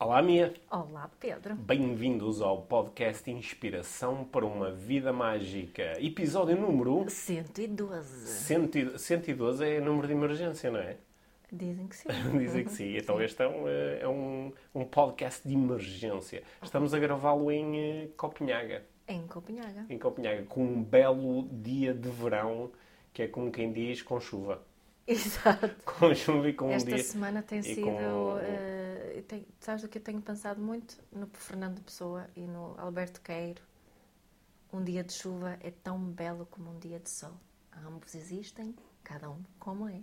Olá, Mia. Olá, Pedro. Bem-vindos ao podcast Inspiração para uma Vida Mágica. Episódio número 112. 112 é número de emergência, não é? Dizem que sim. Dizem que sim. Então este é um, é um, um podcast de emergência. Estamos a gravá-lo em eh, Copenhaga. Em Copenhaga. Em Copenhaga, com um belo dia de verão, que é como quem diz, com chuva. Exato. Com chuva e com Esta um dia... semana tem sido. com- eh, tem- sabes do que eu tenho pensado muito? No Fernando Pessoa e no Alberto Queiro. Um dia de chuva é tão belo como um dia de sol. Ambos existem, cada um como é.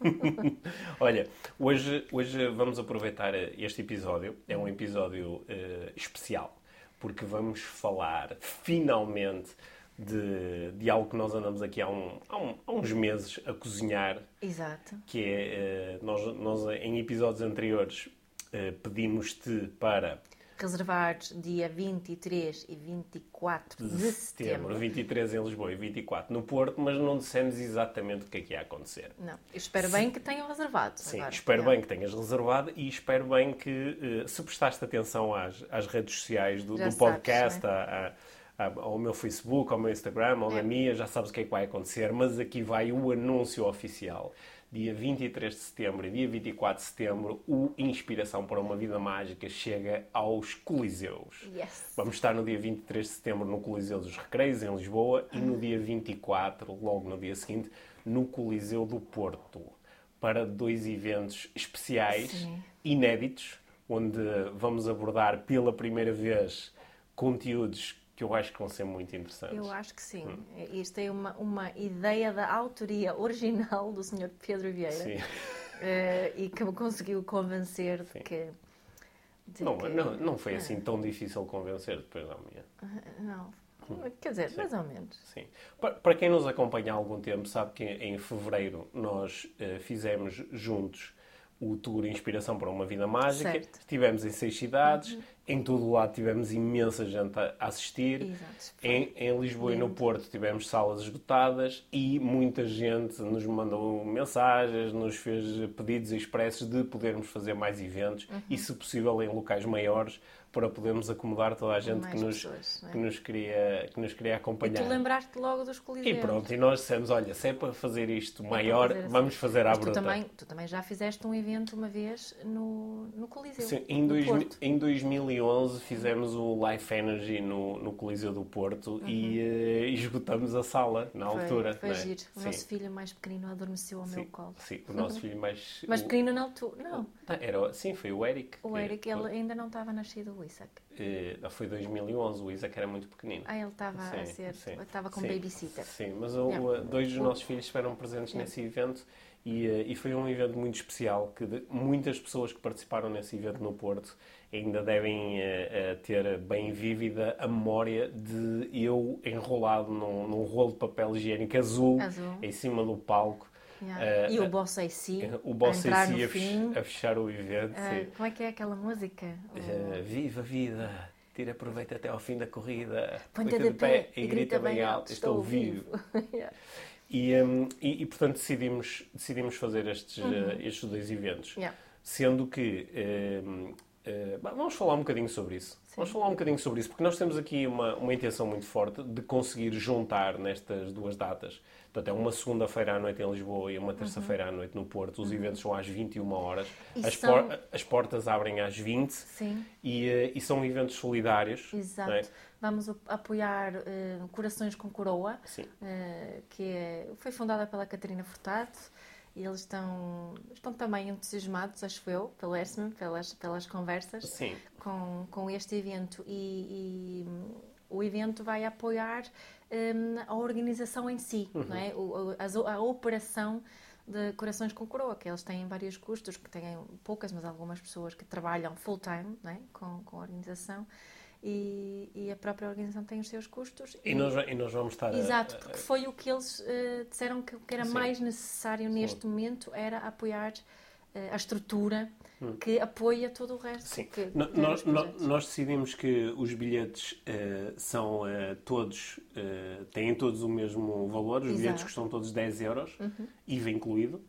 Olha, hoje, hoje vamos aproveitar este episódio. É um episódio eh, especial, porque vamos falar finalmente de, de algo que nós andamos aqui há, um- há um- há uns meses a cozinhar, Exato. que é, eh, nós, nós em episódios anteriores pedimos-te para Reservar dia 23 e 24 de, setembro. 23 em Lisboa e 24 no Porto, mas não dissemos exatamente o que é que ia acontecer. Não, espero bem que tenham reservado. Sim, agora. espero bem que tenhas reservado e espero bem que, eh, se prestaste atenção às, às redes sociais do, do sabes, podcast, né? a- a- a- ao meu Facebook, ao meu Instagram, ao da É. minha, já sabes o que é que vai acontecer, mas aqui vai o anúncio oficial. Dia 23 de setembro e dia 24 de setembro, o Inspiração para uma Vida Mágica chega aos Coliseus. Yes. Vamos estar no dia 23 de setembro no Coliseu dos Recreios, em Lisboa, e no dia 24, logo no dia seguinte, no Coliseu do Porto, para dois eventos especiais, Sim. inéditos, onde vamos abordar pela primeira vez conteúdos que eu acho que vão ser muito interessantes. Eu acho que sim. Hum. Isto é uma, uma ideia da autoria original do Sr. Pedro Vieira Sim. eh, e que me conseguiu convencer de Sim. que. de Não, que- não, não foi assim tão difícil convencer depois da manhã. Não. Quer dizer, mais ou menos. Sim. Pa- Para quem nos acompanha há algum tempo, sabe que em fevereiro nós eh, fizemos juntos o Tour Inspiração para uma Vida Mágica. Certo. Estivemos em seis cidades, em todo o lado tivemos imensa gente a a assistir. Exato. Em, em Lisboa e no Porto tivemos salas esgotadas e muita gente nos mandou mensagens, nos fez pedidos expressos de podermos fazer mais eventos Uhum. e, se possível, em locais maiores para podermos acomodar toda a gente que nos, pessoas, é? que nos, queria, que nos queria E acompanhar. tu lembraste logo dos E coliseus. pronto, e nós dissemos, olha, se é para fazer isto maior, fazer assim. vamos fazer à Mas tu bruta. também, tu também já fizeste um evento uma vez no, no Coliseu. Sim, em, dois, em 2011 fizemos o Life Energy no, no Coliseu do Porto e eh, esgotamos a sala na Uhum. Foi- altura. Foi é? giro. O Sim, nosso filho mais pequenino adormeceu ao meu sim, colo. sim, o nosso filho mais... Mais o- pequenino na altura. Não. Ah, Era, sim, foi o Eric. O Eric, ele ainda não estava nascido, o Isaac. eh, foi 2011, o Isaac era muito pequenino. Ah, ele estava a ser. Estava com sim, babysitter. Sim, mas o- Yeah. dois dos nossos filhos estiveram presentes Yeah. nesse evento e, eh, e foi um evento muito especial que de- muitas pessoas que participaram nesse evento no Porto ainda devem eh, eh, ter bem vívida a memória de eu enrolado num, num rolo de papel higiênico azul, Azul. em cima do palco. Yeah. Eh, e o eh, Boss AC. o Boss a AC a, fim. a fechar o evento. Sim. como é que é aquela música? O- Eh, viva a vida, tira proveito até ao fim da corrida. Põe-te de pé e grita bem alto, estou vivo. Yeah. E, hum, e, e, portanto decidimos, decidimos fazer estes, eh, estes dois eventos. Uhum. Yeah. Sendo que. eh, bom, vamos falar um bocadinho sobre isso. Vamos falar um bocadinho sobre isso, porque nós temos aqui uma, uma intenção muito forte de conseguir juntar nestas duas datas. Portanto, é uma segunda-feira à noite em Lisboa e uma terça-feira à noite no Porto. Os eventos são às 21 horas. Uhum. As, são- por- as portas abrem às 20 Sim, e, eh, e são eventos solidários. exato. não é? Vamos ap- apoiar eh, Corações com Coroa, eh, que é- foi fundada pela Catarina Furtado. E eles estão, estão também entusiasmados, acho eu, pelo ESME, pelas, pelas conversas, Sim. com, com este evento. E, e, o evento vai apoiar hum, a organização em si, Uhum. não é? O, as- a operação de Corações com Coroa, que eles têm vários custos, que têm poucas, mas algumas pessoas que trabalham full-time é? com, com a organização. E, e a própria organização tem os seus custos. E nós, e nós vamos estar. a- Exato, a- porque foi o que eles eh, disseram que que era Sim. mais necessário neste momento era apoiar eh, a estrutura que apoia todo o resto. Sim. Que, No- nós, nós decidimos que os bilhetes eh, são eh, todos, eh, têm todos o mesmo valor, os bilhetes Exato. Uhum. custam todos 10 euros, IVA incluído.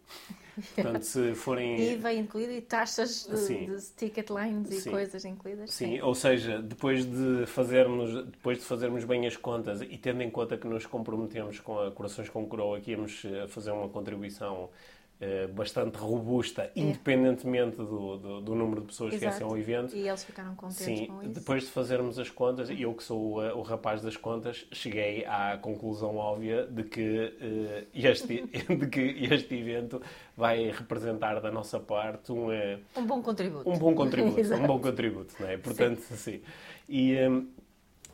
Portanto, se forem. IVA incluído e taxas de, Sim. de ticket lines e Sim. coisas incluídas. Sim, ou seja, depois de fazermos, depois de fazermos bem as contas e tendo em conta que nos comprometemos com a Corações com Coroa que íamos fazer uma contribuição bastante robusta, independentemente do, do, do número de pessoas que É. Exato. viessem ao evento. E eles ficaram contentes Sim, com isso. depois de fazermos as contas, e eu que sou uh, o rapaz das contas, cheguei à conclusão óbvia de que, uh, este, de que este evento vai representar da nossa parte um, uh, Um bom contributo. um bom contributo. Um bom contributo, não é? Portanto, sim. E, um,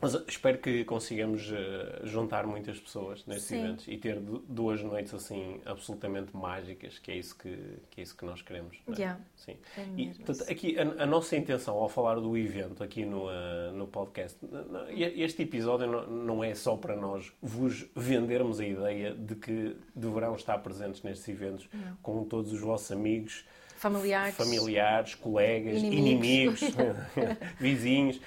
mas espero que consigamos uh, juntar muitas pessoas nestes Sim. eventos e ter du- duas noites assim absolutamente mágicas, que é isso que, que, é isso que nós queremos. É? Yeah. Sim. É E, portanto, aqui a, a nossa intenção ao falar do evento aqui no, ah, no podcast, este episódio não, não é só para nós vos vendermos a ideia de que deverão estar presentes nestes eventos Não. com todos os vossos amigos, Familiares. familiares, colegas, Inimigos. inimigos, vizinhos.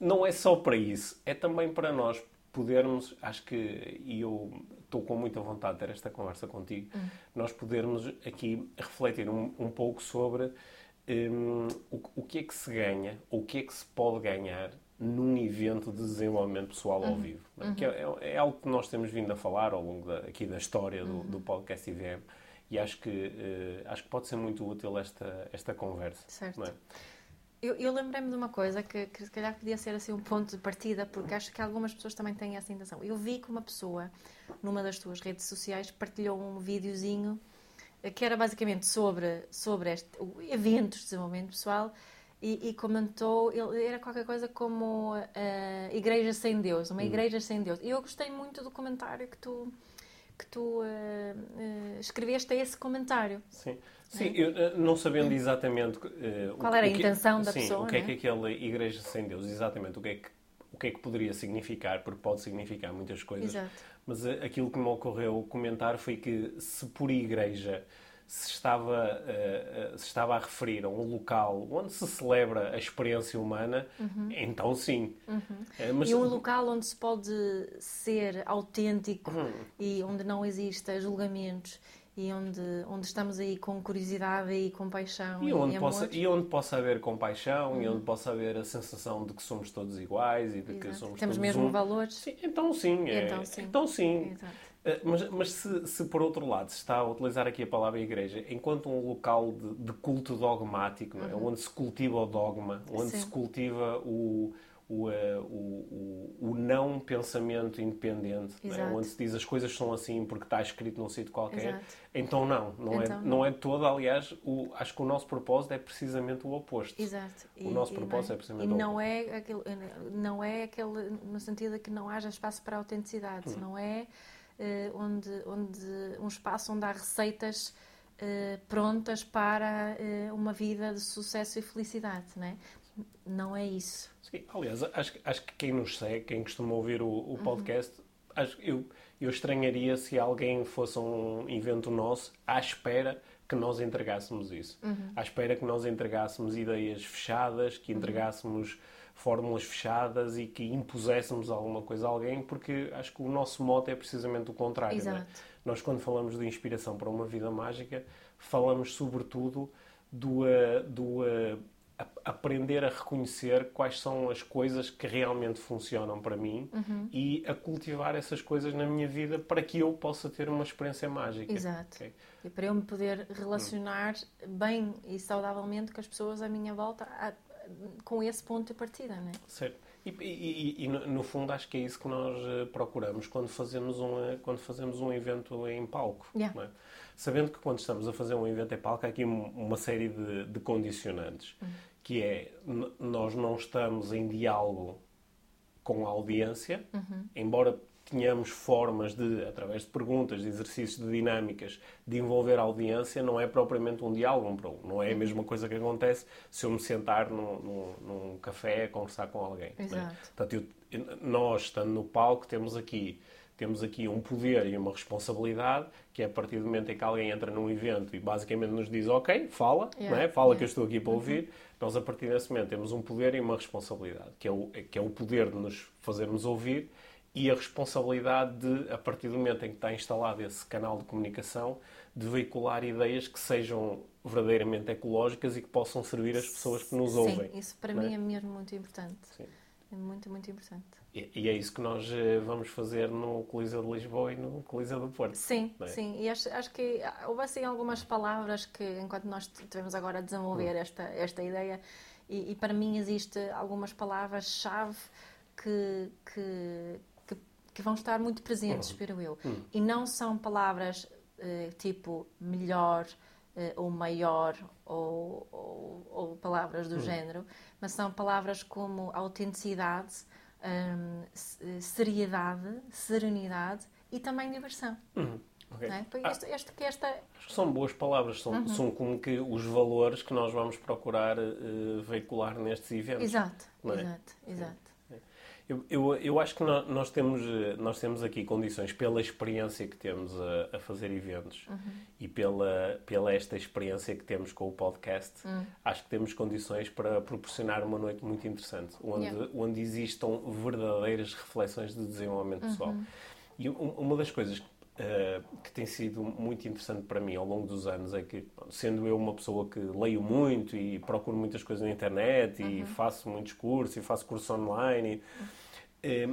Não, é só para isso, é também para nós podermos, acho que, e eu estou com muita vontade de ter esta conversa contigo, Hum. nós podermos aqui refletir um, um pouco sobre hum, o, o que é que se ganha, ou o que é que se pode ganhar num evento de desenvolvimento pessoal Uhum. ao vivo. não é? Que é, é algo que nós temos vindo a falar ao longo da, aqui da história do, Uhum. do podcast IVM e acho que, eh, acho que pode ser muito útil esta, esta conversa. Certo. não é? Eu, eu lembrei-me de uma coisa que, que se calhar podia ser assim um ponto de partida, porque acho que algumas pessoas também têm essa intenção. Eu vi que uma pessoa, numa das tuas redes sociais, partilhou um videozinho eh, que era basicamente sobre, sobre este, eventos de desenvolvimento pessoal e, e comentou, ele, era qualquer coisa como eh, Igreja Sem Deus, uma igreja sem Deus. E eu gostei muito do comentário que tu, que tu eh, eh, escreveste a esse comentário. Sim, sim eu, eh, não sabendo exatamente o- Qual era a que- intenção da sim, pessoa, o que é não que é? aquela igreja sem Deus, exatamente o que é que, o que, é que poderia significar, porque pode significar muitas coisas. Exato. Mas aquilo que me ocorreu comentar foi que se por igreja se estava, eh, eh, se estava a referir a um local onde se celebra a experiência humana, então sim. Eh, mas- Uhum. E um local onde se pode ser autêntico Uhum. e onde não exista julgamentos e onde, onde estamos aí com curiosidade e com paixão e, E onde, amor. possa, e onde possa haver compaixão, e onde possa haver a sensação de que somos todos iguais e de que Exato. somos Temos todos mesmo um. valores. Sim, então sim. é- Então sim. Então sim. Exato. Eh, Mas, mas se, se, por outro lado se está a utilizar aqui a palavra igreja enquanto um local de, de culto dogmático, não é? onde se cultiva o dogma, onde Uhum. Sim. se cultiva o, o, eh, o, o, o não pensamento independente, não é? Onde se diz as coisas são assim porque está escrito num sítio qualquer, Exato. então não, não, Então é, não. não é todo. Aliás, o, acho que o nosso propósito é precisamente o oposto. Exato. O nosso propósito é precisamente E o não é, aquele, não é aquele, no sentido de que não haja espaço para autenticidade, Hum. não é onde, onde, um espaço onde há receitas eh, prontas para eh, uma vida de sucesso e felicidade, não é? Não é isso. Sim, aliás, acho, que- acho que quem nos segue, quem costuma ouvir o, Uhum. o podcast, acho, que eu, eu estranharia se alguém fosse um evento nosso à espera que nós entregássemos isso. Uhum. À espera que nós entregássemos ideias fechadas, Uhum. que entregássemos fórmulas fechadas e que impuséssemos alguma coisa a alguém, porque acho que o nosso mote é precisamente o contrário. é? Exato. Nós, quando falamos de inspiração para uma vida mágica, falamos sobretudo do, eh, do a- aprender a reconhecer quais são as coisas que realmente funcionam para mim Uhum. e a cultivar essas coisas na minha vida para que eu possa ter uma experiência mágica. Exato. Ok? E para eu me poder relacionar bem e saudavelmente com as pessoas à minha volta com esse ponto de partida, não é? Certo. E, e- e- no, fundo acho que é isso que nós eh, procuramos quando fazemos um, eh, quando fazemos um evento em palco. Yeah. é? Sabendo que quando estamos a fazer um evento em palco há aqui um- uma série de, de condicionantes, Uhum. que é nós não estamos em diálogo com a audiência, Uhum. embora tenhamos formas de, através de perguntas, de exercícios, de dinâmicas, de envolver a audiência, não é propriamente um diálogo um para um. Não é a Uhum. mesma coisa que acontece se eu me sentar num, num, num café a conversar com alguém. é? Exato. Portanto, eu- nós, estando no palco, temos aqui temos aqui um poder e uma responsabilidade, que é a partir do momento em que alguém entra num evento e basicamente nos diz, ok, fala, Yeah, não é? fala yeah. que eu estou aqui para ouvir, nós a partir desse momento temos um poder e uma responsabilidade, que é o, que é o poder de nos fazermos ouvir e a responsabilidade de, a partir do momento em que está instalado esse canal de comunicação, de veicular ideias que sejam verdadeiramente ecológicas e que possam servir as pessoas que nos ouvem. Sim, isso para é? mim é mesmo muito importante. Sim. É muito, muito importante. E, e é isso que nós eh, vamos fazer no Coliseu de Lisboa e no Coliseu do Porto. Sim, é? sim. E acho, acho que houve assim algumas palavras que, enquanto nós estivemos agora a desenvolver Hum. esta, esta ideia, e, e para mim existe algumas palavras-chave que, que, que, vão estar muito presentes, espero eu. Hum. E não são palavras eh, tipo melhor eh, ou maior ou, ou, ou palavras Hum. do género, mas são palavras como autenticidade, hum, se- seriedade, serenidade e também diversão. Ok. Não é? Ah, este, este, que esta, acho que são boas palavras, são, Uhum. são como que os valores que nós vamos procurar eh, veicular nestes eventos. exato, é? exato, exato. Eu, eu, eu acho que nó- nós temos, eh, nós temos aqui condições, pela experiência que temos a, a fazer eventos Uhum. e pela, pela esta experiência que temos com o podcast, Hum. acho que temos condições para proporcionar uma noite muito interessante, onde, Yeah. onde existam verdadeiras reflexões de desenvolvimento pessoal. Uhum. E um- uma das coisas eh, que tem sido muito interessante para mim ao longo dos anos é que, sendo eu uma pessoa que leio muito e procuro muitas coisas na internet Uhum. e faço muitos cursos e faço cursos online, e, eh,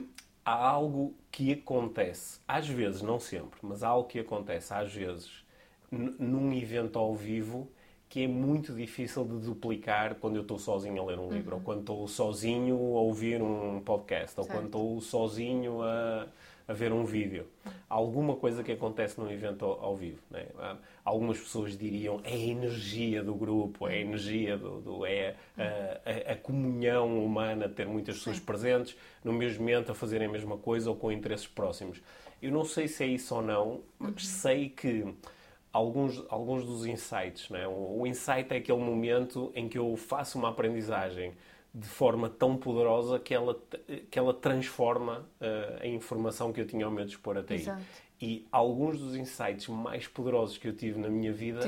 há algo que acontece, às vezes, não sempre, mas há algo que acontece às vezes num evento ao vivo que é muito difícil de duplicar quando eu estou sozinho a ler um livro, ou quando estou sozinho a ouvir um podcast, ou Certo. quando estou sozinho a, a ver um vídeo. Alguma coisa que acontece num evento ao, ao vivo. Né? Há- Algumas pessoas diriam é a energia do grupo, é a energia do, do- é a, a- a comunhão humana de ter muitas pessoas presentes no mesmo momento a fazerem a mesma coisa ou com interesses próximos. Eu não sei se é isso ou não, mas sei que alguns, alguns dos insights. Não é? O, o insight é aquele momento em que eu faço uma aprendizagem de forma tão poderosa que ela, que ela transforma eh, a informação que eu tinha ao meu dispor até aí. Exato. E alguns dos insights mais poderosos que eu tive na minha vida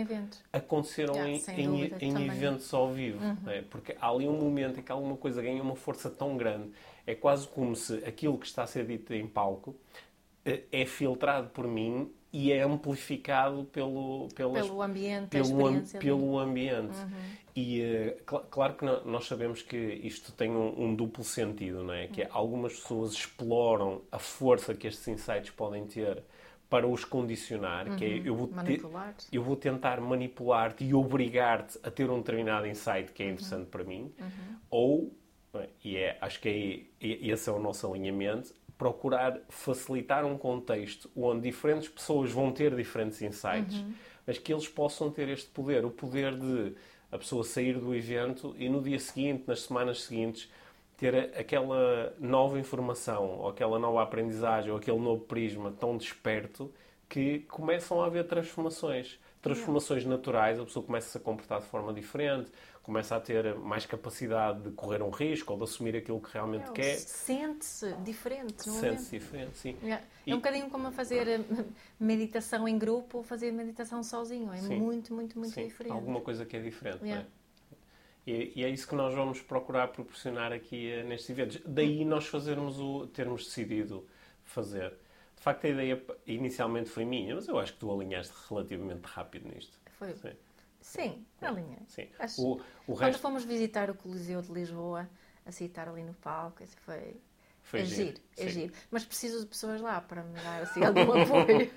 eventos. aconteceram Yeah, em, em- em. Uhum. eventos ao vivo. não é? Porque há ali um momento em que alguma coisa ganha uma força tão grande. É quase como se aquilo que está a ser dito em palco eh, é filtrado por mim e é amplificado pelo, pelas, Pelo ambiente, pelo, am-. Uhum. pelo ambiente. E eh, cl- claro que no- nós sabemos que isto tem um, um duplo sentido, não é? Que Uhum. algumas pessoas exploram a força que estes insights podem ter para os condicionar, que é eu vou, te- eu vou tentar manipular-te e obrigar-te a ter um determinado insight que é interessante para mim, ou, não é? e é, acho que é, esse é o nosso alinhamento, procurar facilitar um contexto onde diferentes pessoas vão ter diferentes insights, mas que eles possam ter este poder, o poder de a pessoa sair do evento e no dia seguinte, nas semanas seguintes, ter a- aquela nova informação, ou aquela nova aprendizagem, ou aquele novo prisma tão desperto que começam a haver transformações. Transformações naturais, a pessoa começa a se comportar de forma diferente, começa a ter mais capacidade de correr um risco ou de assumir aquilo que realmente É, quer. Sente-se diferente no Sente-se momento. diferente, sim. E- É um bocadinho como a fazer eh, meditação em grupo ou fazer meditação sozinho. É Sim. muito, muito, muito Sim, diferente. alguma coisa que é diferente, Yeah. não é? E, e é isso que nós vamos procurar proporcionar aqui eh, nestes eventos. Daí nós fazermos o, termos decidido fazer. De facto, a ideia inicialmente foi minha, mas eu acho que tu alinhaste relativamente rápido nisto. Foi. Sim, Sim, na linha. sim. Acho- O, o Quando resto fomos visitar o Coliseu de Lisboa, a citar ali no palco, isso foi, foi é giro. giro, é Sim. giro. Mas preciso de pessoas lá para me dar assim, algum apoio.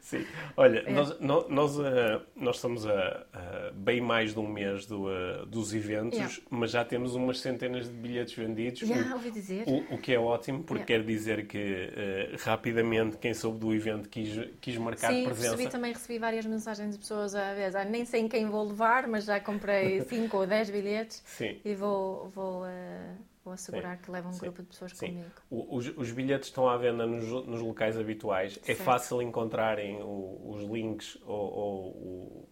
sim, sim. Olha, É. nós, nó- nós, ah, nós estamos a, a bem mais de um mês do, ah, dos eventos, Yeah. mas já temos umas centenas de bilhetes vendidos. Já ouvi dizer. O, o que é ótimo, porque Yeah. quer dizer que eh, rapidamente quem soube do evento quis, quis marcar Sim, presença. recebi também recebi várias mensagens de pessoas a vez. Ah, nem sei em quem vou levar, mas já comprei 5 ou 10 bilhetes Sim, e vou, vou, ah, vou assegurar que levo um Sim. grupo de pessoas sim. comigo. O- os, os bilhetes estão à venda nos, nos locais habituais. É Certo. fácil encontrarem o- os links ou, ou o-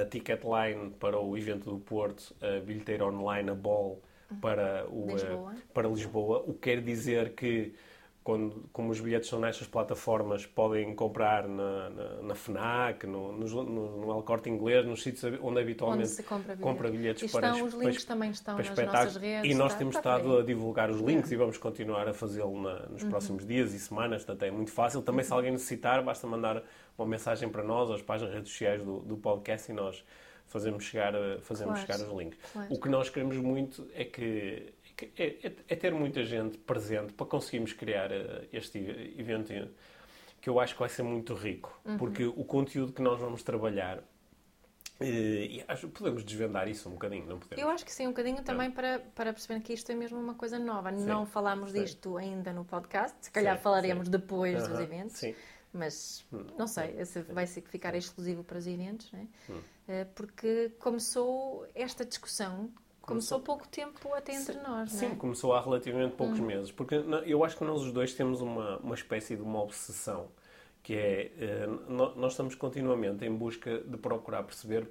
a ticket line para o evento do Porto, a bilheteira online, a Ball para, o, eh, Lisboa. para Lisboa. O que quer dizer que quando, como os bilhetes são nestas plataformas, podem comprar na, na, na FNAC, no, no, no, El Corte Inglês, nos sítios onde habitualmente onde se compra bilhetes, compra bilhetes e para, os links para, também estão nas nossas redes. E nós está, temos está estado a divulgar os links e vamos continuar a fazê-lo nos uhum. próximos dias e semanas, portanto é muito fácil. Também uhum. se alguém necessitar, basta mandar uma mensagem para nós, as páginas redes sociais do, do podcast e nós fazemos chegar, fazemos claro. chegar os links. Claro. O que nós queremos muito é que é, é, é, ter muita gente presente para conseguirmos criar eh, este evento que eu acho que vai ser muito rico, uhum. porque o conteúdo que nós vamos trabalhar eh, e acho, podemos desvendar isso um bocadinho, não podemos? Eu acho que sim, um bocadinho também para, para perceber que isto é mesmo uma coisa nova. Sim, não falámos sim. disto ainda no podcast, se calhar sim, falaremos depois uhum, dos eventos. Mas hum, não sei, vai ser ficar exclusivo para os eventos, né? Hum. Eh, porque começou esta discussão Começou pouco tempo até entre sim, nós, não é? Sim, começou há relativamente poucos hum. meses. Porque eu acho que nós os dois temos uma, uma espécie de uma obsessão, que é, eh, nós estamos continuamente em busca de procurar perceber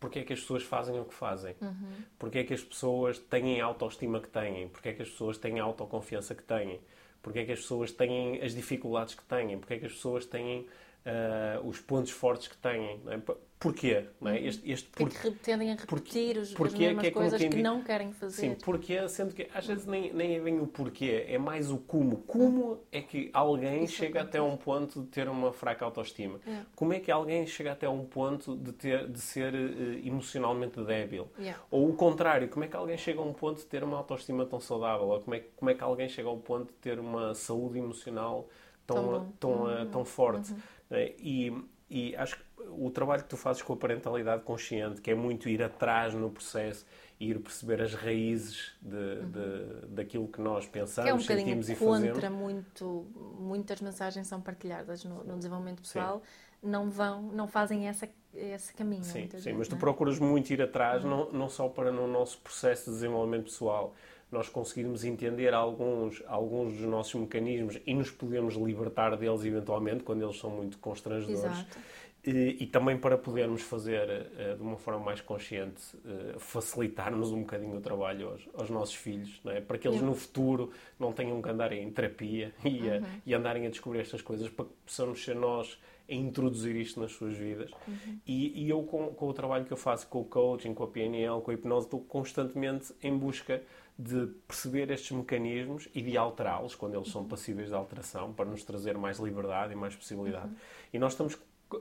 porque é que as pessoas fazem o que fazem, uhum. porque é que as pessoas têm a autoestima que têm, porque é que as pessoas têm a autoconfiança que têm, porque é que as pessoas têm as dificuldades que têm, porque é que as pessoas têm uh, os pontos fortes que têm. É? Porquê? Não é? Este, este por... que tendem a repetir os, as mesmas que é coisas que não querem fazer. Sim, porquê, sendo que às vezes nem, nem é bem o porquê, é mais o como. Como é que alguém Isso chega até um ponto de ter uma fraca autoestima? É. Como é que alguém chega até um ponto de, ter, de ser uh, emocionalmente débil? Yeah. Ou o contrário, como é que alguém chega a um ponto de ter uma autoestima tão saudável? Ou como é, como é que alguém chega ao ponto de ter uma saúde emocional tão, tão, tão, uhum. tão forte? Uhum. É? E, e acho que o trabalho que tu fazes com a parentalidade consciente, que é muito ir atrás no processo, ir perceber as raízes de, uhum. de daquilo que nós pensamos, que é um sentimos e fazemos. contra muito, muitas mensagens são partilhadas no, no desenvolvimento pessoal, sim. não vão, não fazem essa, esse caminho. Sim, sim vezes, mas tu é? procuras muito ir atrás, uhum. não, não só para no nosso processo de desenvolvimento pessoal, nós conseguirmos entender alguns, alguns dos nossos mecanismos e nos podemos libertar deles eventualmente, quando eles são muito constrangedores. Exato. E, e, também para podermos fazer uh, de uma forma mais consciente, uh, facilitarmos um bocadinho o trabalho aos, aos nossos filhos, é? para que eles no futuro não tenham que andar em terapia e, uhum. e, andarem a descobrir estas coisas, para que possamos ser nós a introduzir isto nas suas vidas. Uhum. E, e, eu, com, com, o trabalho que eu faço com o coaching, com a PNL, com a hipnose, estou constantemente em busca de perceber estes mecanismos e de alterá-los quando eles são passíveis de alteração, para nos trazer mais liberdade e mais possibilidade. Uhum. E nós estamos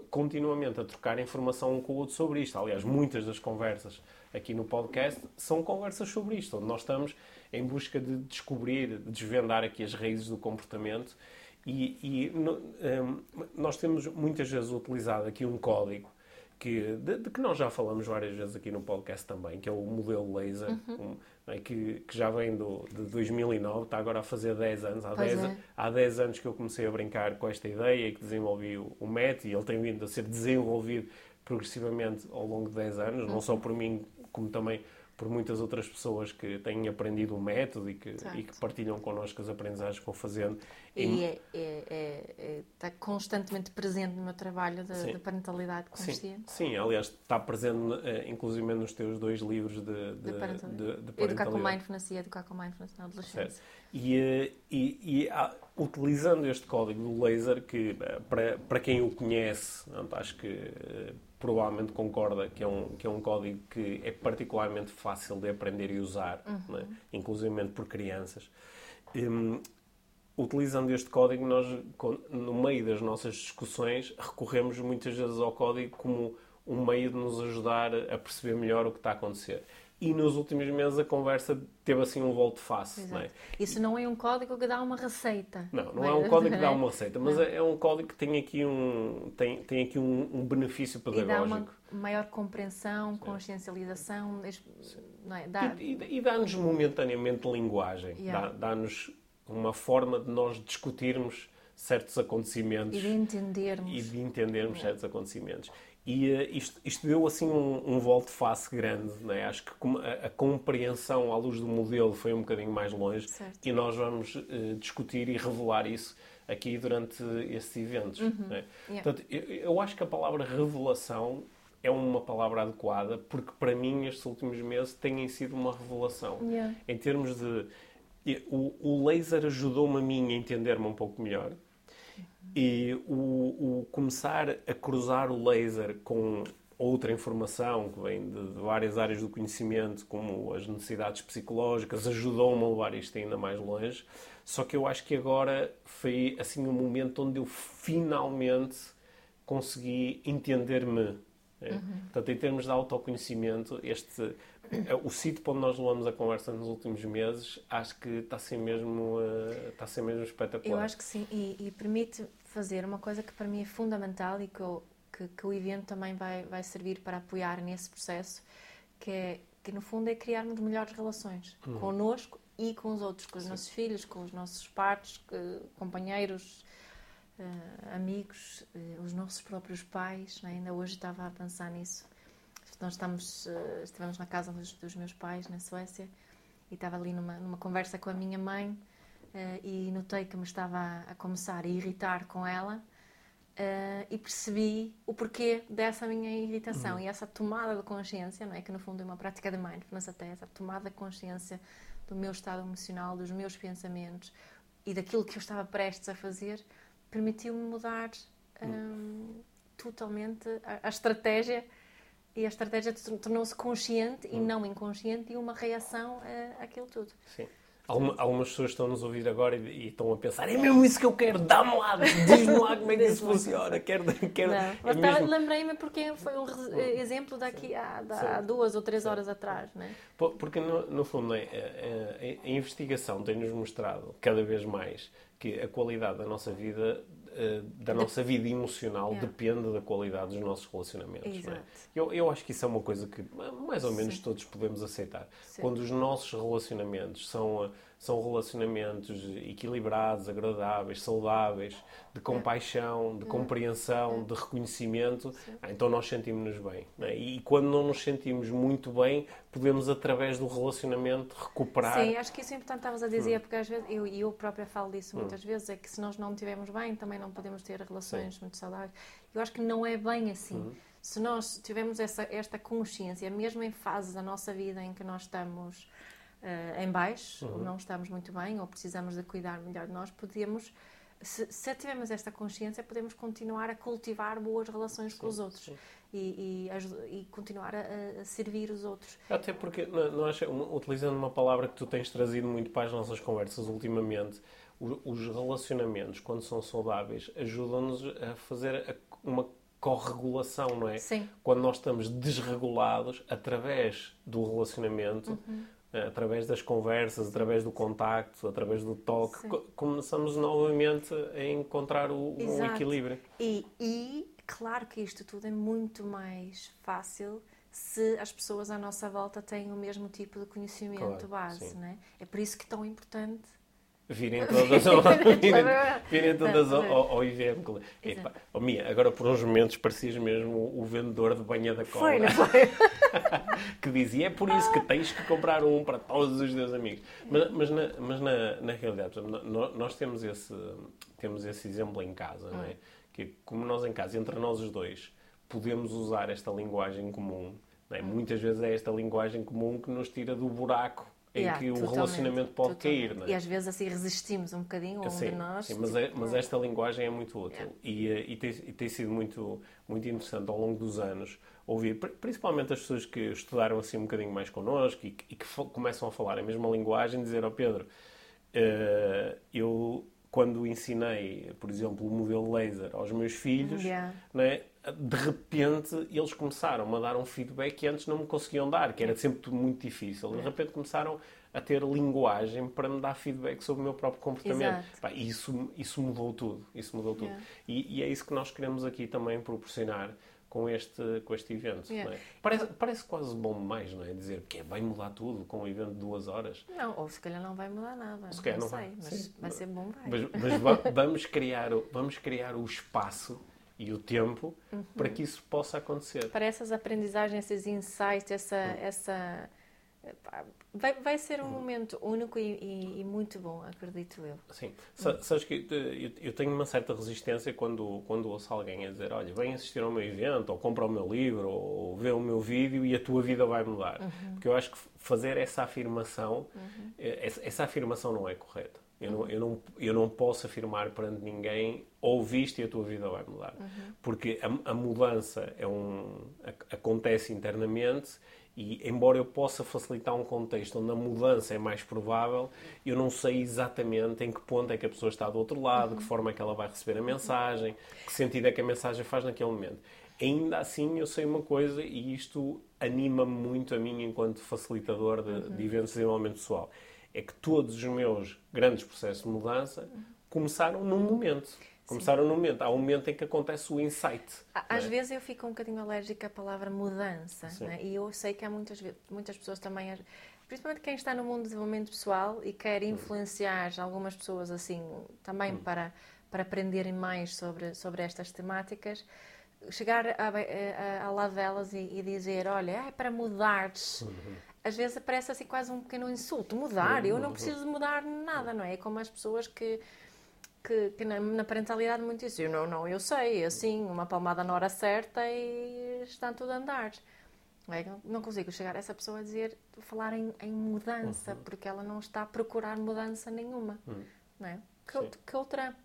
continuamente a trocar informação um com o outro sobre isto. Aliás, muitas das conversas aqui no podcast são conversas sobre isto, onde nós estamos em busca de descobrir, de desvendar aqui as raízes do comportamento. E, e um, nós temos muitas vezes utilizado aqui um código que, de, de, que nós já falamos várias vezes aqui no podcast também, que é o modelo laser, uhum. um, que, que, já vem do, de 2009, está agora a fazer 10 anos. Há 10, é. há 10 anos que eu comecei a brincar com esta ideia e que desenvolvi o, o MET e ele tem vindo a ser desenvolvido progressivamente ao longo de 10 anos, uhum. não só por mim, como também por muitas outras pessoas que têm aprendido o método e que, e que partilham connosco as aprendizagens que vão fazendo. E, e é, é, é, está constantemente presente no meu trabalho de parentalidade consciente. Sim, sim, aliás, está presente eh, inclusive nos teus dois livros de, de, de parentalidade. De, de parentalidade. Educar com Mindfulness e Educar com Mindfulness na adolescência. E, eh, e, e ah, utilizando este código do laser, que eh, para, para quem o conhece, acho que provavelmente concorda que é um, que é um código que é particularmente fácil de aprender e usar, uhum. né? inclusive por crianças. Um, utilizando este código, nós, no meio das nossas discussões, recorremos muitas vezes ao código como um meio de nos ajudar a perceber melhor o que está a acontecer e nos últimos meses a conversa teve assim um volto face. Não é? Isso não é um código que dá uma receita. Não, não, não é? um código que dá uma receita, mas é, é um código que tem aqui um, tem, tem aqui um, um benefício pedagógico. E dá uma maior compreensão, consciencialização. Não é? dá... E, e, e dá-nos momentaneamente linguagem. Yeah. Dá-nos uma forma de nós discutirmos certos acontecimentos. E de entendermos. E de entendermos certos acontecimentos. E uh, isto, isto, deu assim um, um volte-face grande. Né? Acho que a, a, compreensão à luz do modelo foi um bocadinho mais longe certo. e nós vamos uh, discutir e revelar isso aqui durante estes eventos. Uhum. Né? Yeah. Portanto, eu, eu, acho que a palavra revelação é uma palavra adequada porque para mim estes últimos meses têm sido uma revelação. Yeah. Em termos de o, o laser ajudou-me a mim a entender-me um pouco melhor. E o, o, começar a cruzar o laser com outra informação que vem de, de, várias áreas do conhecimento, como as necessidades psicológicas, ajudou-me a levar isto ainda mais longe. Só que eu acho que agora foi assim um momento onde eu finalmente consegui entender-me. É? Uhum. Portanto, em termos de autoconhecimento, este é, o sítio para onde nós levamos a conversa nos últimos meses, acho que está a ser mesmo, uh, está a ser mesmo espetacular. Eu acho que sim, e, e, permite fazer uma coisa que para mim é fundamental e que, eu, que, que, o evento também vai, vai servir para apoiar nesse processo, que é que no fundo é criarmos melhores relações uhum. connosco e com os outros, com os sim. nossos filhos, com os nossos partos, companheiros, uh, amigos, uh, os nossos próprios pais. Né? Ainda hoje estava a pensar nisso nós estamos, uh, estivemos na casa dos, dos, meus pais, na Suécia, e estava ali numa, numa conversa com a minha mãe uh, e notei que me estava a, começar a irritar com ela uh, e percebi o porquê dessa minha irritação uhum. e essa tomada de consciência, não é? que no fundo é uma prática de mindfulness até, essa tomada de consciência do meu estado emocional, dos meus pensamentos e daquilo que eu estava prestes a fazer, permitiu-me mudar um, totalmente a, a estratégia e a estratégia tornou-se consciente hum. e não inconsciente e uma reação a, àquilo tudo. Sim. Alguma, algumas pessoas estão a nos ouvir agora e, e, estão a pensar: é mesmo isso que eu quero, dá-me lá, diz-me lá como é que isso funciona. Quero, quero, não, mas é mesmo... lembrei-me porque foi um exemplo daqui há, há duas ou três horas atrás. Né? Porque, no, no fundo, é, a, a, a investigação tem-nos mostrado cada vez mais que a qualidade da nossa vida da nossa vida emocional yeah. depende da qualidade dos nossos relacionamentos. É? Eu, eu acho que isso é uma coisa que mais ou menos Sim. todos podemos aceitar. Sim. Quando os nossos relacionamentos são eh, são relacionamentos equilibrados, agradáveis, saudáveis, de compaixão, de compreensão, de reconhecimento, ah, então nós sentimos-nos bem. É? E quando não nos sentimos muito bem, podemos, através do relacionamento, recuperar. Sim, acho que isso é importante, estavas a dizer, hum. porque às vezes, eu, e eu própria falo disso hum. muitas hum. vezes, é que se nós não estivermos bem, também não podemos ter relações Sim. muito saudáveis. Eu acho que não é bem assim. Hum. Se nós tivermos essa, esta consciência, mesmo em fases da nossa vida em que nós estamos uh, em baixo, uhum. ou não estamos muito bem, ou precisamos de cuidar melhor de nós, podemos, se, se tivermos esta consciência, podemos continuar a cultivar boas relações sim, com os outros. E, e, e, continuar a, a, servir os outros. Até porque, nós, utilizando uma palavra que tu tens trazido muito para as nossas conversas ultimamente, os relacionamentos, quando são saudáveis, ajudam-nos a fazer uma corregulação, não é? Sim. Quando nós estamos desregulados, através do relacionamento, uhum. Eh, através das conversas, através do contacto, através do toque, começamos novamente a encontrar o, equilíbrio. E, e, claro que isto tudo é muito mais fácil se as pessoas à nossa volta têm o mesmo tipo de conhecimento claro, base, né? É por isso que é tão importante virem todas, ao, virem, virem todas ao, ao IVM. Oh, Mia, agora por uns momentos parecias mesmo o, vendedor de banha da cola. Foi, não foi? que dizia, é por isso que tens que comprar um para todos os teus amigos. Mas, mas, na, mas na, na realidade, nós temos esse, temos esse exemplo em casa, não é? Hum. Que como nós em casa, entre nós os dois, podemos usar esta linguagem comum, é? Hum. muitas vezes é esta linguagem comum que nos tira do buraco em yeah, que o relacionamento pode totalmente. cair. Não é? E às vezes assim resistimos um bocadinho, um sim, de nós. Sim, mas, é, mas esta linguagem é muito útil yeah. e, eh, e, tem, e, tem, sido muito, muito interessante ao longo dos anos ouvir, principalmente as pessoas que estudaram assim um bocadinho mais connosco e, e que começam a falar a mesma linguagem, dizer ao oh, Pedro, uh, eu quando ensinei, por exemplo, o modelo laser aos meus filhos, yeah. né, de repente eles começaram a dar um feedback que antes não me conseguiam dar, que era sempre muito difícil. De repente começaram a ter linguagem para me dar feedback sobre o meu próprio comportamento. Pá, isso, isso mudou tudo. Isso mudou tudo. Yeah. E, e, é isso que nós queremos aqui também proporcionar com este, com este evento. Yeah. É? Parece, parece quase bom demais, não é? Dizer que é, vai mudar tudo com um evento de duas horas. Não, ou se calhar não vai mudar nada. Se calhar não, não sei, vai. mas Sim. vai ser bom, vai. Mas, mas vamos, criar, vamos criar o espaço e o tempo uhum. para que isso possa acontecer. Para essas aprendizagens, esses insights, essa, uhum. essa vai, vai ser um momento único e, e, e, muito bom, acredito eu. Sim. Sabes que eu, eu, tenho uma certa resistência quando, quando ouço alguém a dizer: Olha, vem assistir ao meu evento, ou compra o meu livro, ou vê o meu vídeo e a tua vida vai mudar. Uhum. Porque eu acho que fazer essa afirmação, uhum. essa, essa afirmação não é correta. Eu não, eu, não, eu não posso afirmar perante ninguém ouviste e a tua vida vai mudar. Uhum. Porque a, a, mudança é um, a, acontece internamente e, embora eu possa facilitar um contexto onde a mudança é mais provável, eu não sei exatamente em que ponto é que a pessoa está do outro lado, uhum. que forma é que ela vai receber a mensagem, que sentido é que a mensagem faz naquele momento. Ainda assim, eu sei uma coisa e isto anima-me muito a mim enquanto facilitador de, uhum. de eventos de desenvolvimento pessoal é que todos os meus grandes processos de mudança começaram num momento. Começaram Sim. num momento. Há um momento em que acontece o insight. Às é? vezes eu fico um bocadinho alérgica à palavra mudança. É? E eu sei que há muitas, muitas pessoas também, principalmente quem está no mundo de desenvolvimento pessoal e quer hum. influenciar algumas pessoas assim também hum. para, para aprenderem mais sobre, sobre estas temáticas, chegar ao lado delas e, e dizer: Olha, é para mudares. Uhum às vezes parece assim quase um pequeno insulto. Mudar, eu não preciso de mudar nada, não é? É como as pessoas que, que, que na, na, parentalidade muito isso. Eu não, não, eu sei, assim, uma palmada na hora certa e está tudo a andar. Não, é? não consigo chegar a essa pessoa a dizer, falar em, em mudança, uhum. porque ela não está a procurar mudança nenhuma. Uhum. Não é? que, que outra.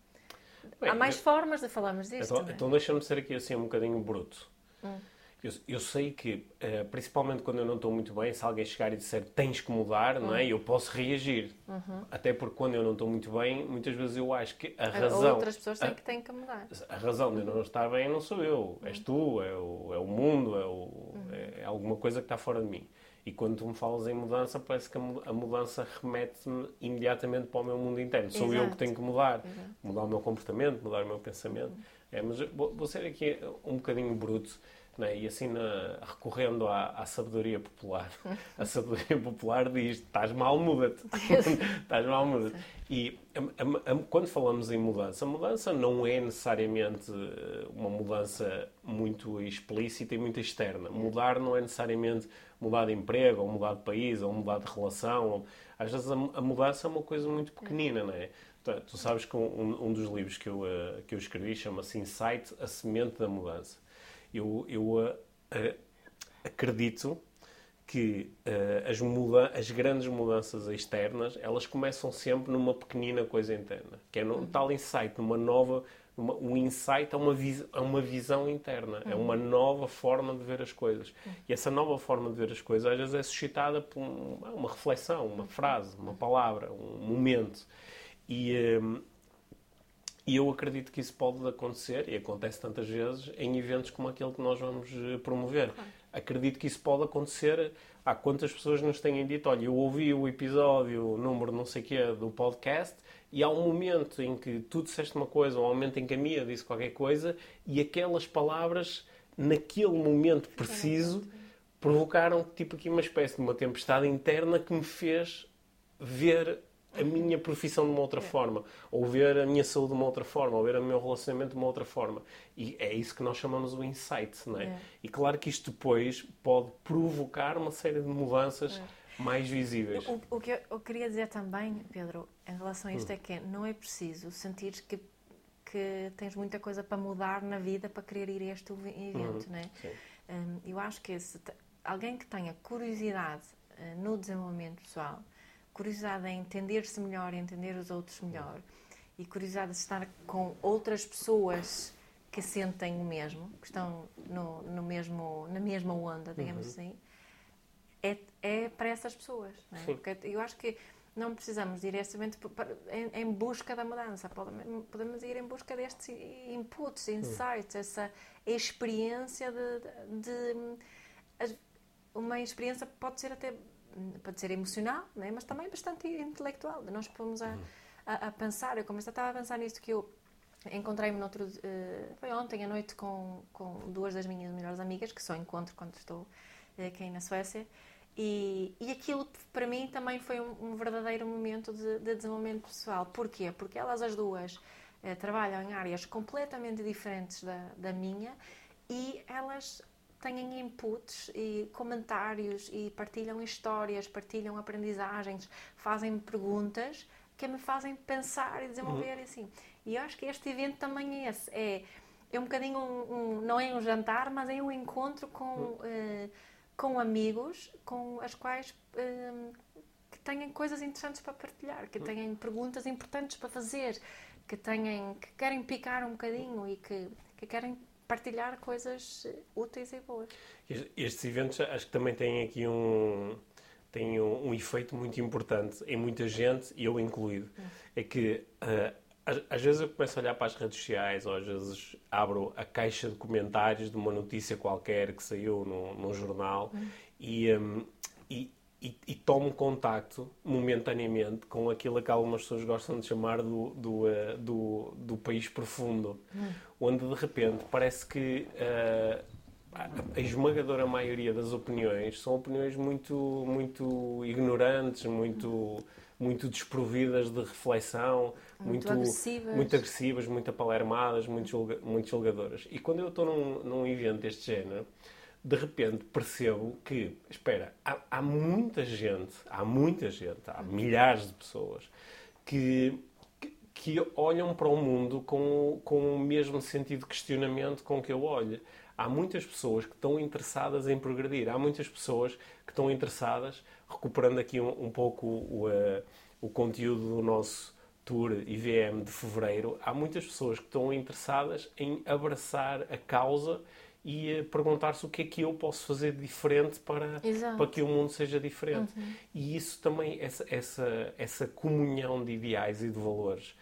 Bem, Há mais eu... formas de falarmos disso. Então, então deixa-me ser aqui assim um bocadinho bruto. Hum. Eu, eu, sei que, uh, principalmente quando eu não estou muito bem, se alguém chegar e disser tens que mudar, uhum. não é? Uhum. Eu posso reagir. Uhum. Até porque quando eu não estou muito bem, muitas vezes eu acho que a razão. Outras pessoas têm a, que têm que mudar. A razão de eu não estar bem não sou eu. Uhum. És tu, é o, é o mundo, é, o, uhum. é, é, alguma coisa que está fora de mim. E quando tu me falas em mudança, parece que a mudança remete-me imediatamente para o meu mundo interno. Sou Exato. eu que tenho que mudar. Mudar o meu comportamento, mudar o meu pensamento. Uhum. É, mas vou, vou ser aqui um bocadinho bruto. Né? E assim, na, recorrendo à, à, sabedoria popular, a sabedoria popular diz: estás mal, muda-te. estás mal, muda-te. E a, a, quando falamos em mudança, a mudança não é necessariamente eh, uma mudança muito explícita e muito externa. Mudar não é necessariamente mudar de emprego, ou mudar de país, ou mudar de relação. Ou... Às vezes a, mudança é uma coisa muito pequenina, não é? Tu, tu sabes que um, um, dos livros que eu, uh, que eu escrevi chama-se Insight, a semente da mudança eu, eu uh, acredito que uh, as, muda as grandes mudanças externas elas começam sempre numa pequenina coisa interna, que é num uhum. tal insight, numa nova. Uma, um insight é uma, vis, é uma visão interna, uhum. é uma uhum. nova forma de ver as coisas. Uhum. E essa nova forma de ver as coisas às vezes é suscitada por um, uma reflexão, uma frase, uma palavra, um momento. E, um, e eu acredito que isso pode acontecer, e acontece tantas vezes, em eventos como aquele que nós vamos eh, promover. Claro. Acredito que isso pode acontecer. Há quantas pessoas nos têm dito: olha, eu ouvi o episódio número não sei quê do podcast, e há um momento em que tu disseste uma coisa, ou um momento em que a Mia disse qualquer coisa, e aquelas palavras, naquele momento preciso, provocaram tipo aqui uma espécie de uma tempestade interna que me fez ver a minha profissão de uma outra é. forma, ou ver a minha saúde de uma outra forma, ou ver o meu relacionamento de uma outra forma. E é isso que nós chamamos o insight, não é? é. E claro que isto depois pode provocar uma série de mudanças é. mais visíveis. O, o, que eu, queria dizer também, Pedro, em relação a isto, hum. é que não é preciso sentir que, que tens muita coisa para mudar na vida para querer ir a este evento, hum. não é? Um, eu acho que se alguém que tenha curiosidade uh, no desenvolvimento pessoal curiosidade em entender-se melhor, entender os outros melhor e curiosidade de estar com outras pessoas que sentem o mesmo, que estão no, no mesmo, na mesma onda, digamos uhum. assim, é, é para essas pessoas. É? Porque eu acho que não precisamos diretamente em, em busca da mudança, podemos ir em busca destes inputs, insights, essa experiência de, de, de uma experiência pode ser até pode ser emocional, né? mas também bastante intelectual. Nós pomos a, a, a pensar, eu comecei, a pensar nisto que eu encontrei-me no outro, uh, foi ontem à noite com, com duas das minhas melhores amigas, que só encontro quando estou uh, aqui na Suécia, e, e aquilo para mim também foi um, um verdadeiro momento de, de, desenvolvimento pessoal. Porquê? Porque elas as duas uh, trabalham em áreas completamente diferentes da, da minha e elas têm inputs e comentários e partilham histórias, partilham aprendizagens, fazem perguntas que me fazem pensar e desenvolver uhum. assim. E eu acho que este evento também é esse. É, é um bocadinho um, um não é um jantar, mas é um encontro com, uhum. uh, com amigos com as quais uh, que têm coisas interessantes para partilhar, que uhum. têm perguntas importantes para fazer, que, têm, que querem picar um bocadinho e que, que querem partilhar coisas úteis e boas. Estes eventos acho que também têm aqui um, têm um, um efeito muito importante em muita gente, eu incluído. É que uh, às, vezes eu começo a olhar para as redes sociais, ou às vezes abro a caixa de comentários de uma notícia qualquer que saiu num, jornal e, um, e e, e tomo contacto momentaneamente com aquilo que algumas pessoas gostam de chamar do, do, uh, do, do, país profundo, hum. onde de repente parece que uh, a esmagadora maioria das opiniões são opiniões muito, muito ignorantes, muito, muito desprovidas de reflexão, muito, muito agressivas, muito, agressivas, muito apalermadas, muito, julga, muito julgadoras. E quando eu estou num, num evento deste género, de repente percebo que, espera, há, há, muita gente, há muita gente, há milhares de pessoas que, que, olham para o mundo com, com o mesmo sentido de questionamento com que eu olho. Há muitas pessoas que estão interessadas em progredir, há muitas pessoas que estão interessadas, recuperando aqui um, um pouco o, uh, o conteúdo do nosso tour IVM de fevereiro, há muitas pessoas que estão interessadas em abraçar a causa e perguntar-se o que é que eu posso fazer diferente para, para que o mundo seja diferente. Uhum. E isso também, essa, essa, essa comunhão de ideais e de valores,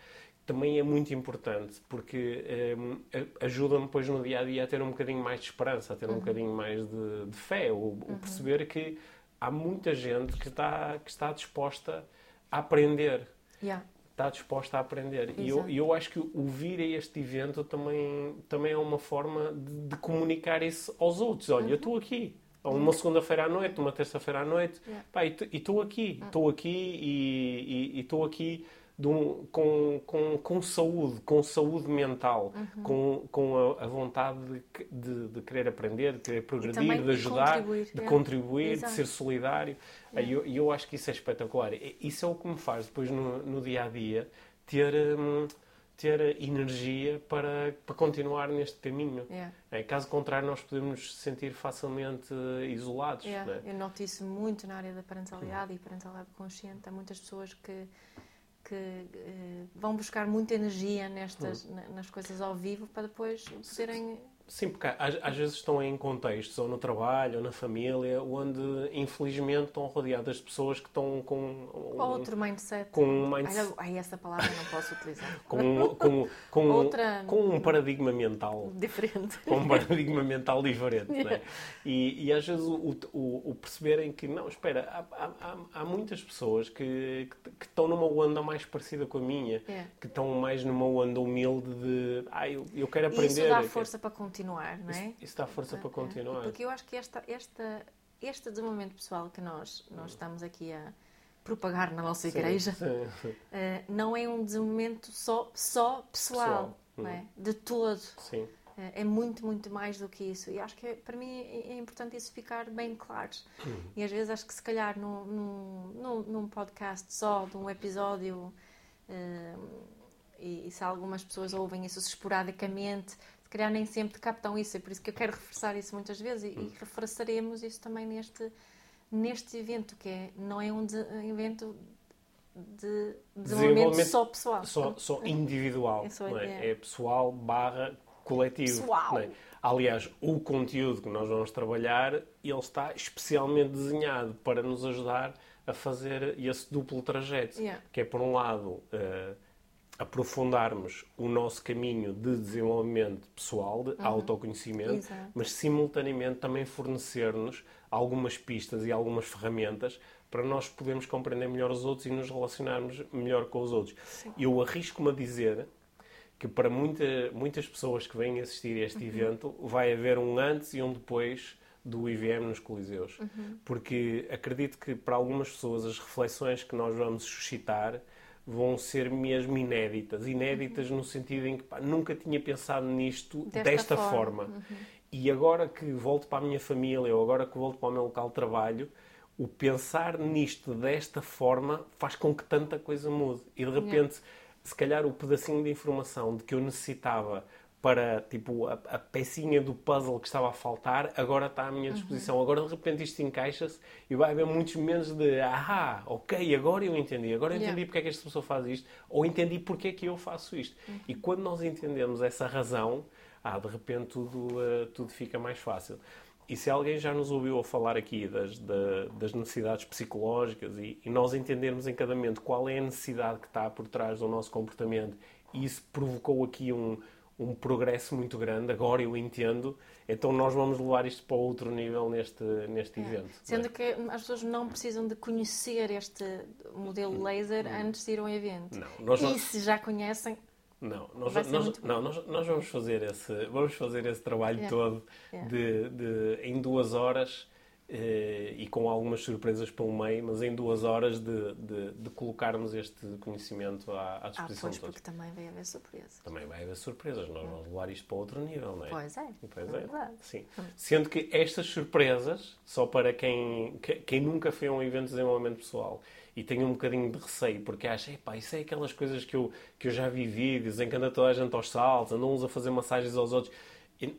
também é muito importante, porque um, ajuda-me depois no dia a dia a ter um bocadinho mais de esperança, a ter um uhum. bocadinho mais de, de fé, o, uhum. perceber que há muita gente que está, que está disposta a aprender. Yeah está disposta a aprender. E eu, eu acho que o vir a este evento também, também é uma forma de, de comunicar isso aos outros. Olha, uhum. eu estou aqui. Ou uma segunda-feira à noite, uma terça-feira à noite. Yeah. Pá, e estou aqui. Estou aqui e estou aqui um, com, com, com saúde, com saúde mental, uhum. com, com a, a vontade de, de, de, querer aprender, de querer progredir, de ajudar, contribuir, de, é. contribuir, de ser solidário. E eu, eu acho que isso é espetacular. Isso é o que me faz depois no, no dia a dia ter. Hum, ter energia para, para continuar neste caminho. Yeah. É, caso contrário, nós podemos nos sentir facilmente isolados. Yeah. É? Eu noto isso muito na área da parentalidade e parentalidade consciente. Há muitas pessoas que que uh, vão buscar muita energia nestas, nas coisas ao vivo para depois poderem Sim, porque às, às, vezes estão em contextos, ou no trabalho, ou na família, onde infelizmente estão rodeadas de pessoas que estão com. Um, Outro mindset. Com um mindset. Ai, essa palavra não posso utilizar. com, com, com, Outra... com um paradigma mental. Diferente. Com um paradigma mental diferente. Né? E, e às vezes o, o, o, perceberem que, não, espera, há, há, há muitas pessoas que, que, que, estão numa onda mais parecida com a minha, yeah. que estão mais numa onda humilde de. Ah, eu, eu quero aprender. Isso dá força para continuar continuar, não é? Isso, dá força para continuar. Porque eu acho que esta, esta, este desenvolvimento pessoal que nós, nós estamos aqui a propagar na nossa igreja sim, sim. Uh, não é um desenvolvimento só, só pessoal, pessoal. É? Uhum. de todo. Sim. Uh, é muito, muito mais do que isso. E acho que para mim é, é importante isso ficar bem claro. Uhum. E às vezes acho que se calhar num, num, num podcast só, de um episódio, uh, e, e se algumas pessoas ouvem isso esporadicamente, calhar nem sempre captam isso, é por isso que eu quero reforçar isso muitas vezes e, e hum. reforçaremos isso também neste, neste evento, que é, não é um de, evento de desenvolvimento só pessoal. Só, só individual. É, só, é? É. é? pessoal barra coletivo. Pessoal. É? Aliás, o conteúdo que nós vamos trabalhar, ele está especialmente desenhado para nos ajudar a fazer esse duplo trajeto. Yeah. Que é, por um lado, uh, aprofundarmos o nosso caminho de desenvolvimento pessoal, de uhum. autoconhecimento, Exato. mas simultaneamente também fornecer-nos algumas pistas e algumas ferramentas para nós podermos compreender melhor os outros e nos relacionarmos melhor com os outros. Sim. Eu arrisco-me a dizer que para muita, muitas pessoas que vêm assistir a este uhum. evento vai haver um antes e um depois do IVM nos Coliseus. Uhum. Porque acredito que para algumas pessoas as reflexões que nós vamos suscitar vão ser mesmo inéditas. Inéditas uhum. no sentido em que pá, nunca tinha pensado nisto desta, desta forma. forma. Uhum. e agora que volto para a minha família ou agora que volto para o meu local de trabalho, o pensar nisto desta forma faz com que tanta coisa mude. E de repente, yeah. se calhar o pedacinho de informação de que eu necessitava para tipo a, a, pecinha do puzzle que estava a faltar agora está à minha uhum. disposição. Uhum. Agora de repente isto encaixa-se e vai haver muitos momentos de ah, ok, agora eu entendi, agora eu entendi yeah. porque é que esta pessoa faz isto, ou entendi porque é que eu faço isto. Uhum. E quando nós entendemos essa razão, ah, de repente tudo, uh, tudo fica mais fácil. E se alguém já nos ouviu a falar aqui das, das necessidades psicológicas e, e nós entendermos em cada momento qual é a necessidade que está por trás do nosso comportamento e isso provocou aqui um, um progresso muito grande, agora eu entendo, então nós vamos levar isto para outro nível neste, neste é. evento. Sendo é? que as pessoas não precisam de conhecer este modelo laser não. antes de ir ao evento. Não, nós e se já conhecem, não, nós, nós, não nós, nós, vamos fazer esse, vamos fazer esse trabalho yeah. todo yeah. De, de, em duas horas e com algumas surpresas pelo meio, mas em duas horas de, de, de colocarmos este conhecimento à, à disposição ah, pois, porque também vai haver surpresas. Também vai haver surpresas, nós vamos levar isto para outro nível, não é? Pois é, pois é. é. Sim. Sendo que estas surpresas, só para quem, quem nunca foi a um evento de desenvolvimento pessoal e tem um bocadinho de receio, porque acha, epá, isso é aquelas coisas que eu, que eu já vi vídeos em que anda toda a gente aos saltos, andam uns a fazer massagens aos outros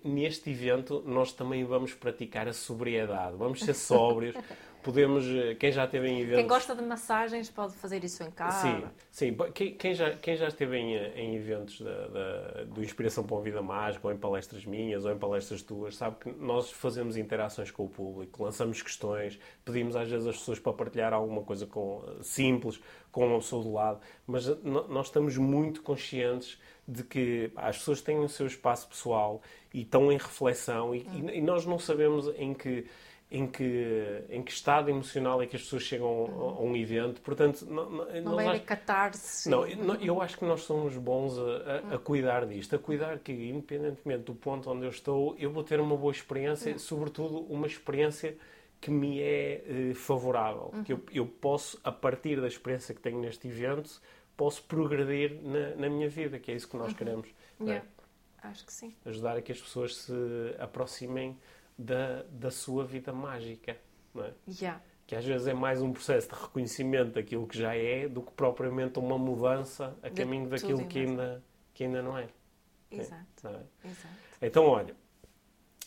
neste evento nós também vamos praticar a sobriedade. Vamos ser sóbrios. Podemos, eh, quem já esteve em eventos... Quem gosta de massagens pode fazer isso em casa. Sim, sim. Quem, quem já, quem já esteve em, eh, em eventos da, da, do Inspiração para uma Vida Mágica, ou em palestras minhas, ou em palestras tuas, sabe que nós fazemos interações com o público, lançamos questões, pedimos às vezes as pessoas para partilhar alguma coisa com, simples com uma pessoa do lado, mas nós estamos muito conscientes de que as pessoas têm o seu espaço pessoal e estão em reflexão e, hum. e, nós não sabemos em que em que, em que estado emocional é que as pessoas chegam a, a um evento. Portanto, não, não, não vai acho, catar-se. Não, eu acho que nós somos bons a, a, a, cuidar disto, a cuidar que, independentemente do ponto onde eu estou, eu vou ter uma boa experiência, sobretudo uma experiência que me é eh, favorável. Uhum. Que eu, eu posso, a partir da experiência que tenho neste evento, posso progredir na, na minha vida, que é isso que nós uhum. queremos. É? Yeah. Acho que sim. Ajudar a que as pessoas se aproximem da, da sua vida mágica. Não é? Yeah. Que às vezes é mais um processo de reconhecimento daquilo que já é do que propriamente uma mudança a caminho de daquilo que ainda, que ainda não é. Exato. É? Exato. Então, olha,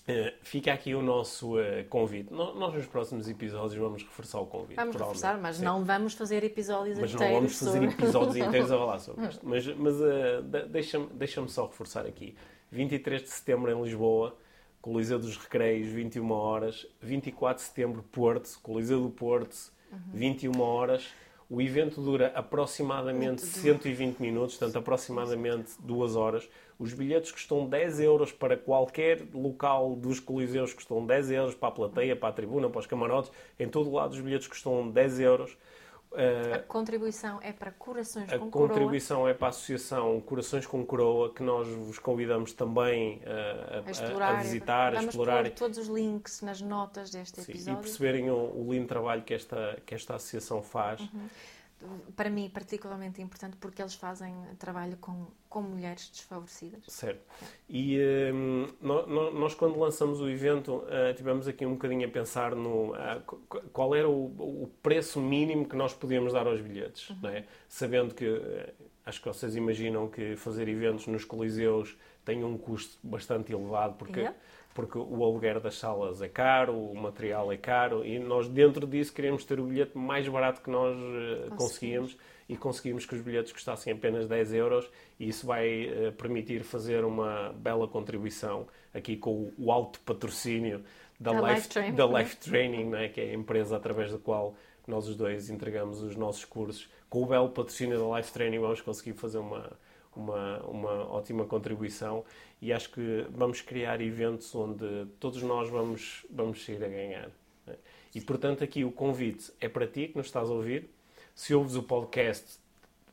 Uh, fica aqui o nosso uh, convite. No, nós, nos próximos episódios, vamos reforçar o convite. Vamos reforçar, mas Sim. não vamos fazer episódios mas inteiros. Mas não vamos fazer sobre... episódios inteiros a falar sobre isto. Mas, mas uh, deixa-me deixa só reforçar aqui. 23 de setembro em Lisboa, Coliseu dos Recreios, 21 horas. 24 de setembro, Porto, Coliseu do Porto, uhum. 21 horas. O evento dura aproximadamente 120 minutos, portanto, aproximadamente 2 horas. Os bilhetes custam 10 euros para qualquer local dos coliseus, custam 10 euros para a plateia, para a tribuna, para os camarotes. Em todo lado os bilhetes custam 10 euros. A contribuição é para Corações a com Coroa. A contribuição é para a Associação Corações com Coroa, que nós vos convidamos também a, a, a, explorar, a visitar, a explorar. Vamos todos os links nas notas deste Sim, episódio. E perceberem o, o lindo trabalho que esta, que esta associação faz. Uhum para mim particularmente importante porque eles fazem trabalho com, com mulheres desfavorecidas. Certo. É. E um, nós, quando lançamos o evento, uh, tivemos aqui um bocadinho a pensar no uh, qual era o, o, preço mínimo que nós podíamos dar aos bilhetes, uhum. é? sabendo que uh, acho que vocês imaginam que fazer eventos nos coliseus tem um custo bastante elevado porque yeah porque o aluguer das salas é caro, o material é caro e nós dentro disso queremos ter o bilhete mais barato que nós uh, conseguíamos e conseguimos que os bilhetes custassem apenas 10 euros e isso vai uh, permitir fazer uma bela contribuição aqui com o alto patrocínio da, da Life, Training, da Life Training né, que é a empresa através da qual nós os dois entregamos os nossos cursos. Com o belo patrocínio da Life Training vamos conseguir fazer uma, uma, uma ótima contribuição e acho que vamos criar eventos onde todos nós vamos, vamos sair a ganhar. Né? E portanto, aqui o convite é para ti que nos estás a ouvir. Se ouves o podcast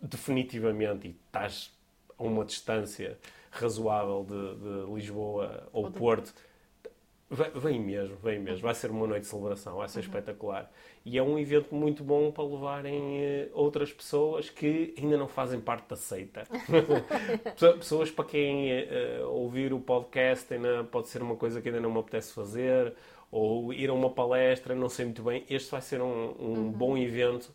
definitivamente e estás a uma distância razoável de, de Lisboa ou, ou Porto, Vem mesmo, vem mesmo. Vai ser uma noite de celebração, vai ser uhum. espetacular. E é um evento muito bom para levarem uh, outras pessoas que ainda não fazem parte da seita. pessoas para quem uh, ouvir o podcast ainda pode ser uma coisa que ainda não me apetece fazer, ou ir a uma palestra, não sei muito bem. Este vai ser um, um uhum. bom evento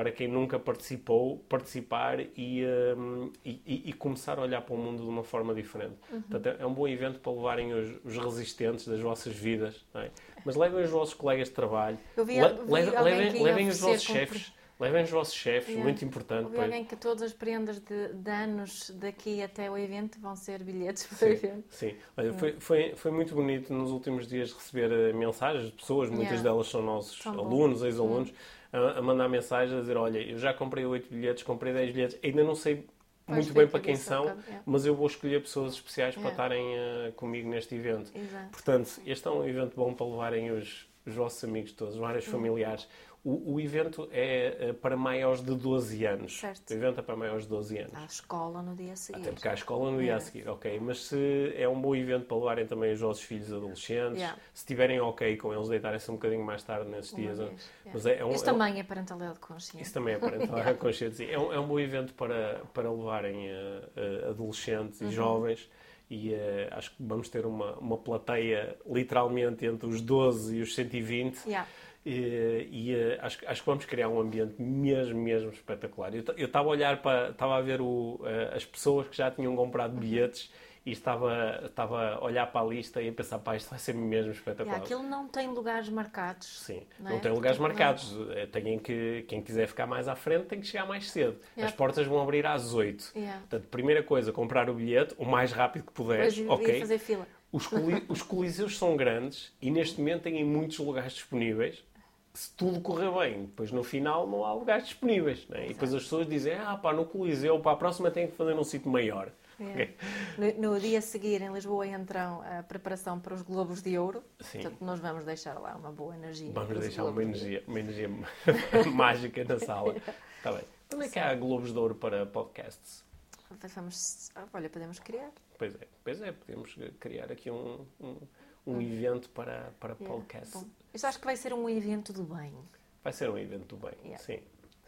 para quem nunca participou, participar e, um, e, e, começar a olhar para o mundo de uma forma diferente. Uhum. Portanto, é um bom evento para levarem os, os resistentes das vossas vidas, é? mas levem os vossos colegas de trabalho, vi, vi levem, levem, levem os vossos chefes. Levem os vossos chefes, muito importante. Ouvi alguém que todas as prendas de, de, anos daqui até o evento vão ser bilhetes para sim, o evento. Sim, Olha, foi, foi, foi muito bonito nos últimos dias receber eh, mensagens de pessoas, muitas yeah. delas são nossos Tão alunos, ex-alunos, a, a, mandar mensagens a dizer: Olha, eu já comprei 8 bilhetes, comprei 10 bilhetes, ainda não sei muito bem para quem são, yeah. mas eu vou escolher pessoas especiais yeah. para estarem uh, comigo neste evento. Exato. Portanto, este é um evento bom para levarem os, os vossos amigos todos, os vários familiares. O, o, evento é eh, para maiores de 12 anos. Certo. O evento é para maiores de 12 anos. Há escola no dia a seguir. Até porque há escola no dia a é. seguir, ok. Mas se é um bom evento para levarem também os vossos filhos adolescentes, yeah. se estiverem ok com eles deitarem-se um bocadinho mais tarde nesses dias. Yeah. Mas é, é um, isso é um, também é parentalidade consciente. Isso também é parentalidade consciente. É um, é um bom evento para, para levarem uh, uh, adolescentes uhum. e jovens e uh, acho que vamos ter uma, uma plateia literalmente entre os 12 e os 120. Yeah. E, e uh, acho, acho que vamos criar um ambiente mesmo, mesmo espetacular. Eu estava a olhar para, estava a ver o, uh, as pessoas que já tinham comprado bilhetes e estava, estava a olhar para a lista e a pensar, pá, isto vai ser mesmo espetacular. Yeah, aquilo não tem lugares marcados. Sim, não, não é? tem lugares marcados. Não. Eh, tem que, quem quiser ficar mais à frente tem que chegar mais cedo. Yeah. As portas vão abrir às 8. Yeah. Portanto, primeira coisa, comprar o bilhete o mais rápido que puderes. Depois ok. fazer fila. Os, coli os coliseus são grandes e neste momento têm muitos lugares disponíveis se tudo correr bem, depois no final não há lugares disponíveis. Né? E depois as pessoas dizem, ah pá, no Coliseu, para a próxima tem que fazer num sítio maior. É. No, no, dia a seguir, em Lisboa, entram a preparação para os Globos de Ouro. Sim. Portanto, nós vamos deixar lá uma boa energia. Vamos deixar uma energia, uma energia mágica na sala. Está bem. Como é que há Globos de Ouro para podcasts? Vamos, olha, podemos criar. Pois é, pois é, podemos criar aqui um, um, um hum. evento para, para yeah. podcasts. Bom. Eu acho que vai ser um evento do bem. Vai ser um evento do bem, yeah. sim.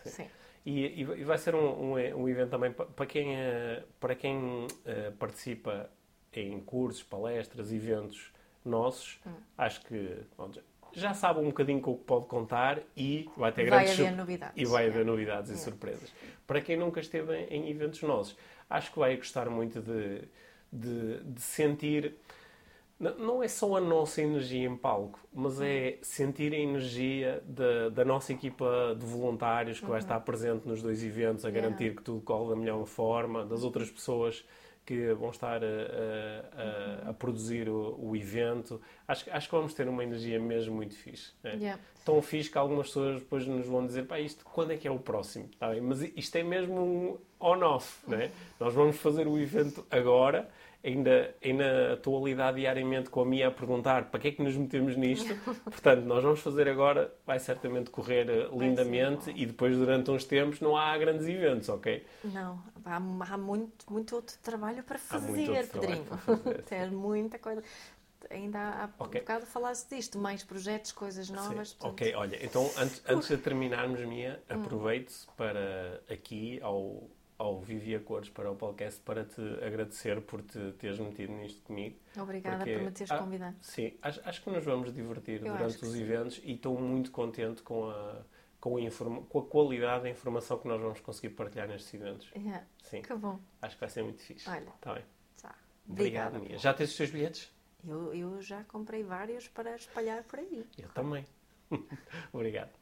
sim. sim. E, e, vai ser um, um, um, evento também para quem, eh, para quem uh, participa em cursos, palestras, eventos nossos. Hum. Acho que bom, já sabe um bocadinho com o que pode contar e vai ter vai grandes haver novidades. e vai haver novidades é. e surpresas. Para quem nunca esteve em, em, eventos nossos, acho que vai gostar muito de, de, de sentir não é só a nossa energia em palco, mas é sentir a energia da, da nossa equipa de voluntários que uhum. vai estar presente nos dois eventos, a garantir que tudo corre da melhor forma, das outras pessoas que vão estar a, a, a, a produzir o, o, evento. Acho, acho que vamos ter uma energia mesmo muito fixe. Né? Yeah. Tão fixe que algumas pessoas depois nos vão dizer, pá, isto quando é que é o próximo? Tá bem? Mas isto é mesmo um on-off. Né? Nós vamos fazer o evento agora ainda, ainda estou a lidar diariamente com a minha a perguntar para que é que nos metemos nisto. Portanto, nós vamos fazer agora, vai certamente correr eh, lindamente e depois, durante uns tempos, não há grandes eventos, ok? Não, há, há muito, muito outro trabalho para fazer, Pedrinho. Tem muita coisa ainda há okay. um bocado falasse disto, mais projetos, coisas novas. Portanto... Ok, olha, então antes, antes de terminarmos, Mia, hum. aproveite para aqui ao ao Vivi Cores para o podcast para te agradecer por te teres metido nisto comigo. Obrigada porque, por me teres ah, convidado. Sim, acho, acho, que nos vamos divertir Eu durante os eventos sim. e estou muito contente com a, com a, com a qualidade da informação que nós vamos conseguir partilhar nestes eventos. Yeah. Sim. Que bom. Acho que vai ser muito fixe. Olha. Está bem. Tá. Obrigado, Mia. Já tens os teus bilhetes? Eu, eu já comprei vários para espalhar por aí. Eu também. Obrigado.